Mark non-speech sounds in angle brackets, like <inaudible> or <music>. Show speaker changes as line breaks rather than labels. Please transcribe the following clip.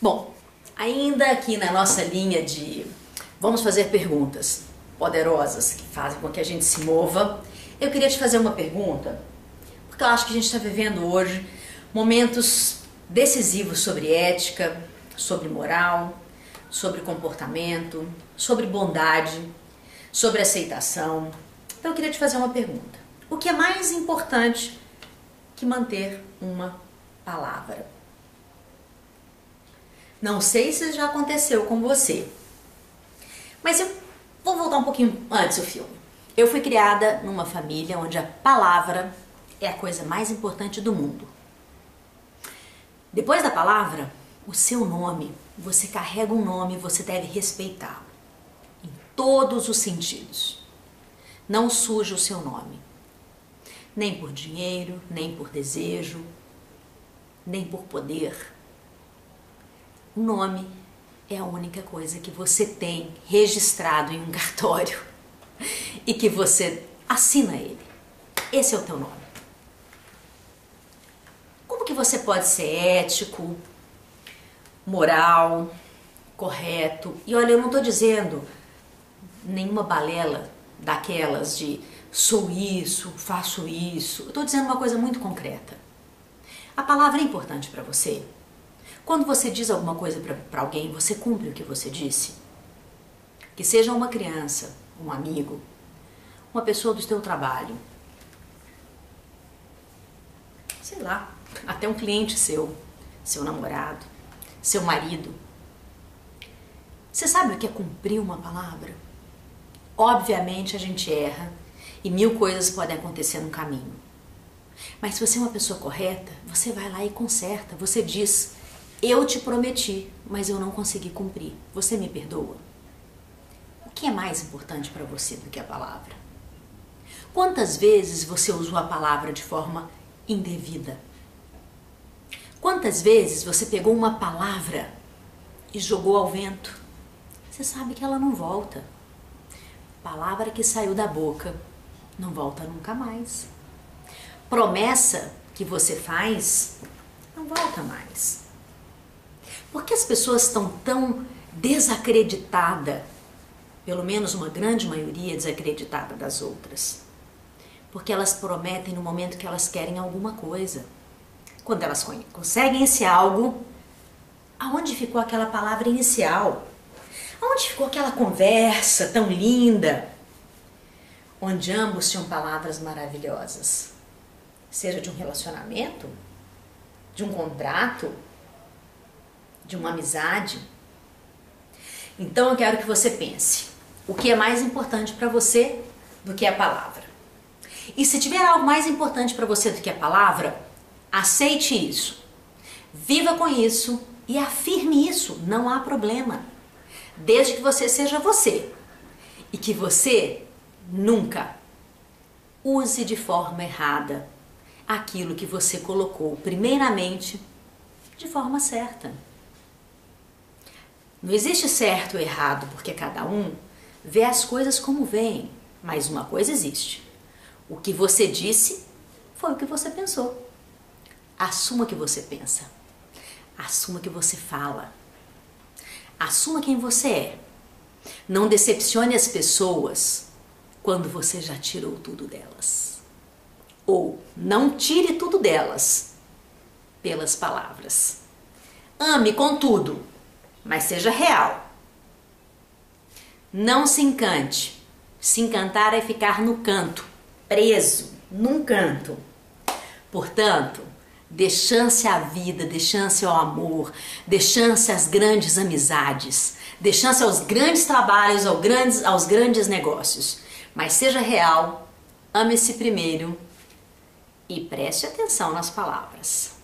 Bom, ainda aqui na nossa linha de vamos fazer perguntas poderosas que fazem com que a gente se mova, eu queria te fazer uma pergunta, porque eu acho que a gente está vivendo hoje momentos decisivos sobre ética, sobre moral, sobre comportamento, sobre bondade, sobre aceitação. Então eu queria te fazer uma pergunta. O que é mais importante que manter uma palavra? Não sei se já aconteceu com você, mas eu vou voltar um pouquinho antes do filme. Eu fui criada numa família onde a palavra é a coisa mais importante do mundo. Depois da palavra, o seu nome. Você carrega um nome, você deve respeitá-lo em todos os sentidos. Não suje o seu nome, nem por dinheiro, nem por desejo, nem por poder. O nome é a única coisa que você tem registrado em um cartório <laughs> e que você assina ele. Esse é o teu nome. Como que você pode ser ético, moral, correto? E olha, eu não estou dizendo nenhuma balela daquelas de sou isso, faço isso. Eu estou dizendo uma coisa muito concreta. A palavra é importante para você? Quando você diz alguma coisa para alguém, você cumpre o que você disse? Que seja uma criança, um amigo, uma pessoa do seu trabalho, sei lá, até um cliente seu, seu namorado, seu marido. Você sabe o que é cumprir uma palavra? Obviamente a gente erra e mil coisas podem acontecer no caminho. Mas se você é uma pessoa correta, você vai lá e conserta. Você diz: eu te prometi, mas eu não consegui cumprir. Você me perdoa? O que é mais importante para você do que a palavra? Quantas vezes você usou a palavra de forma indevida? Quantas vezes você pegou uma palavra e jogou ao vento? Você sabe que ela não volta. Palavra que saiu da boca não volta nunca mais. Promessa que você faz não volta mais. Por que as pessoas estão tão desacreditadas, pelo menos uma grande maioria desacreditada das outras? Porque elas prometem no momento que elas querem alguma coisa. Quando elas conseguem esse algo, aonde ficou aquela palavra inicial? Aonde ficou aquela conversa tão linda? Onde ambos tinham palavras maravilhosas. Seja de um relacionamento, de um contrato, de uma amizade. Então eu quero que você pense: o que é mais importante para você do que a palavra? E se tiver algo mais importante para você do que a palavra, aceite isso. Viva com isso e afirme isso, não há problema. Desde que você seja você e que você nunca use de forma errada aquilo que você colocou primeiramente de forma certa. Não existe certo ou errado, porque cada um vê as coisas como vêm. Mas uma coisa existe: o que você disse foi o que você pensou. Assuma o que você pensa. Assuma que você fala. Assuma quem você é. Não decepcione as pessoas quando você já tirou tudo delas. Ou não tire tudo delas pelas palavras. Ame com tudo mas seja real. Não se encante. Se encantar é ficar no canto, preso num canto. Portanto, dê chance à vida, dê chance ao amor, dê chance às grandes amizades, dê chance aos grandes trabalhos, aos grandes, aos grandes negócios. Mas seja real, ame-se primeiro e preste atenção nas palavras.